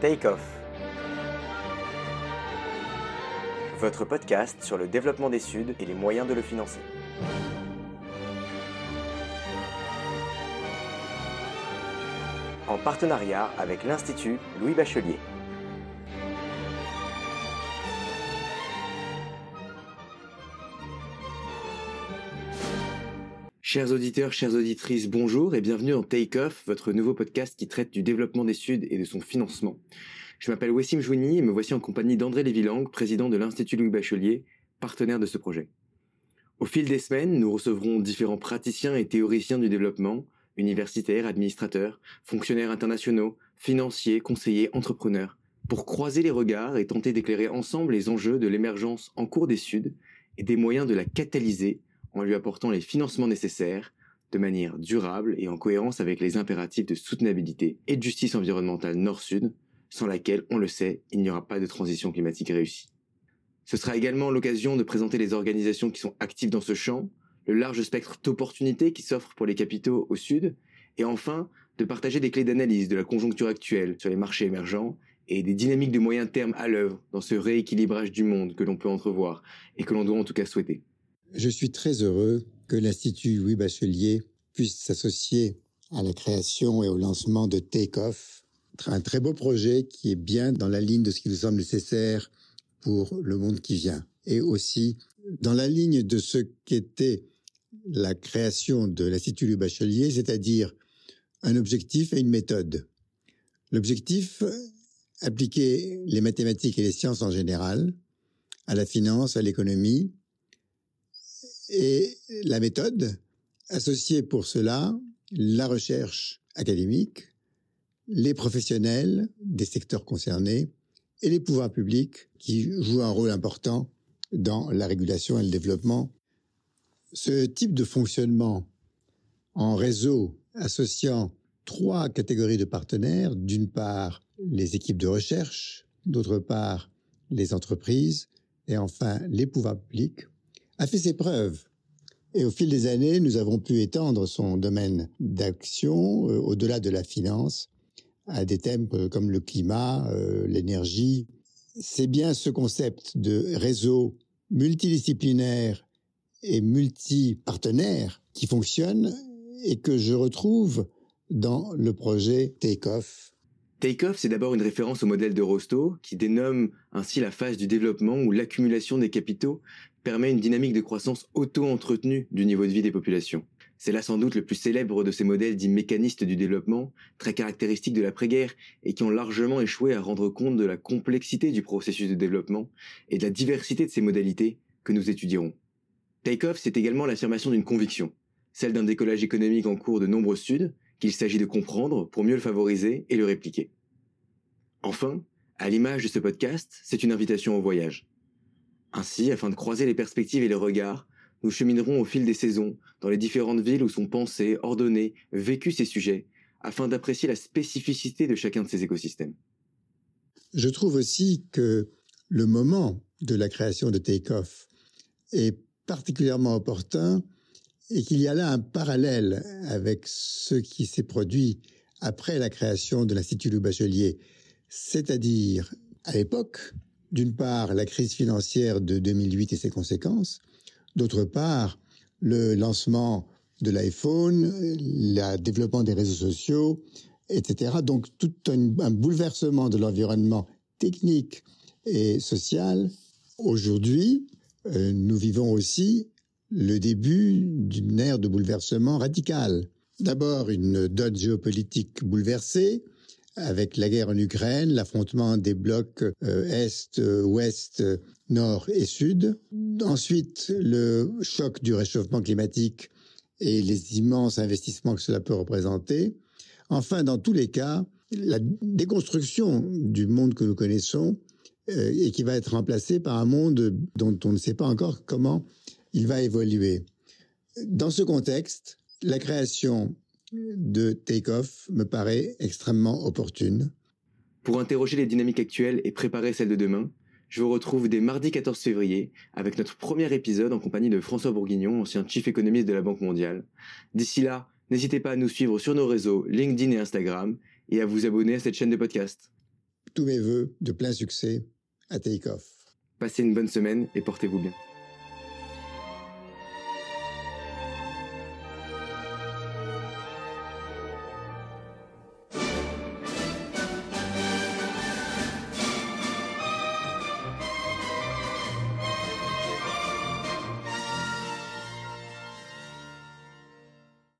Take Off. Votre podcast sur le développement des Suds et les moyens de le financer. En partenariat avec l'Institut Louis Bachelier. Chers auditeurs, chères auditrices, bonjour et bienvenue dans Take Off, votre nouveau podcast qui traite du développement des Suds et de son financement. Je m'appelle Wassim Jouini et me voici en compagnie d'André Lévilang, président de l'Institut Louis Bachelier, partenaire de ce projet. Au fil des semaines, nous recevrons différents praticiens et théoriciens du développement, universitaires, administrateurs, fonctionnaires internationaux, financiers, conseillers, entrepreneurs, pour croiser les regards et tenter d'éclairer ensemble les enjeux de l'émergence en cours des Suds et des moyens de la catalyser en lui apportant les financements nécessaires de manière durable et en cohérence avec les impératifs de soutenabilité et de justice environnementale nord-sud, sans laquelle, on le sait, il n'y aura pas de transition climatique réussie. Ce sera également l'occasion de présenter les organisations qui sont actives dans ce champ, le large spectre d'opportunités qui s'offrent pour les capitaux au sud, et enfin de partager des clés d'analyse de la conjoncture actuelle sur les marchés émergents et des dynamiques de moyen terme à l'œuvre dans ce rééquilibrage du monde que l'on peut entrevoir et que l'on doit en tout cas souhaiter. Je suis très heureux que l'Institut Louis Bachelier puisse s'associer à la création et au lancement de Take Off, un très beau projet qui est bien dans la ligne de ce qui nous semble nécessaire pour le monde qui vient, et aussi dans la ligne de ce qu'était la création de l'Institut Louis Bachelier, c'est-à-dire un objectif et une méthode. L'objectif, appliquer les mathématiques et les sciences en général, à la finance, à l'économie, et la méthode, associer pour cela la recherche académique, les professionnels des secteurs concernés et les pouvoirs publics qui jouent un rôle important dans la régulation et le développement. Ce type de fonctionnement en réseau associant trois catégories de partenaires, d'une part les équipes de recherche, d'autre part les entreprises et enfin les pouvoirs publics, a fait ses preuves. Et au fil des années, nous avons pu étendre son domaine d'action euh, au-delà de la finance à des thèmes euh, comme le climat, euh, l'énergie. C'est bien ce concept de réseau multidisciplinaire et multipartenaire qui fonctionne et que je retrouve dans le projet Takeoff Takeoff, c'est d'abord une référence au modèle de Rostow, qui dénomme ainsi la phase du développement où l'accumulation des capitaux permet une dynamique de croissance auto-entretenue du niveau de vie des populations. C'est là sans doute le plus célèbre de ces modèles dits mécanistes du développement, très caractéristiques de l'après-guerre et qui ont largement échoué à rendre compte de la complexité du processus de développement et de la diversité de ses modalités que nous étudierons. Takeoff, c'est également l'affirmation d'une conviction, celle d'un décollage économique en cours de nombreux Suds, qu'il s'agit de comprendre pour mieux le favoriser et le répliquer. Enfin, à l'image de ce podcast, c'est une invitation au voyage. Ainsi, afin de croiser les perspectives et les regards, nous cheminerons au fil des saisons dans les différentes villes où sont pensés, ordonnés, vécus ces sujets, afin d'apprécier la spécificité de chacun de ces écosystèmes. Je trouve aussi que le moment de la création de Takeoff est particulièrement opportun et qu'il y a là un parallèle avec ce qui s'est produit après la création de l'Institut Louis Bachelier, c'est-à-dire à, l'époque, d'une part la crise financière de 2008 et ses conséquences, d'autre part le lancement de l'iPhone, le développement des réseaux sociaux, etc. Donc tout un, bouleversement de l'environnement technique et social. Aujourd'hui, euh, nous vivons aussi le début d'une ère de bouleversement radical. D'abord une donne géopolitique bouleversée, avec la guerre en Ukraine, l'affrontement des blocs euh, Est, Ouest, Nord et Sud. Ensuite, le choc du réchauffement climatique et les immenses investissements que cela peut représenter. Enfin, dans tous les cas, la déconstruction du monde que nous connaissons euh, et qui va être remplacé par un monde dont on ne sait pas encore comment il va évoluer. Dans ce contexte, la création de Takeoff me paraît extrêmement opportune. Pour interroger les dynamiques actuelles et préparer celles de demain, je vous retrouve dès mardi 14 février avec notre premier épisode en compagnie de François Bourguignon, ancien chief économiste de la Banque mondiale. D'ici là, n'hésitez pas à nous suivre sur nos réseaux LinkedIn et Instagram et à vous abonner à cette chaîne de podcast. tous mes voeux de plein succès à Take Off. Passez une bonne semaine et portez-vous bien.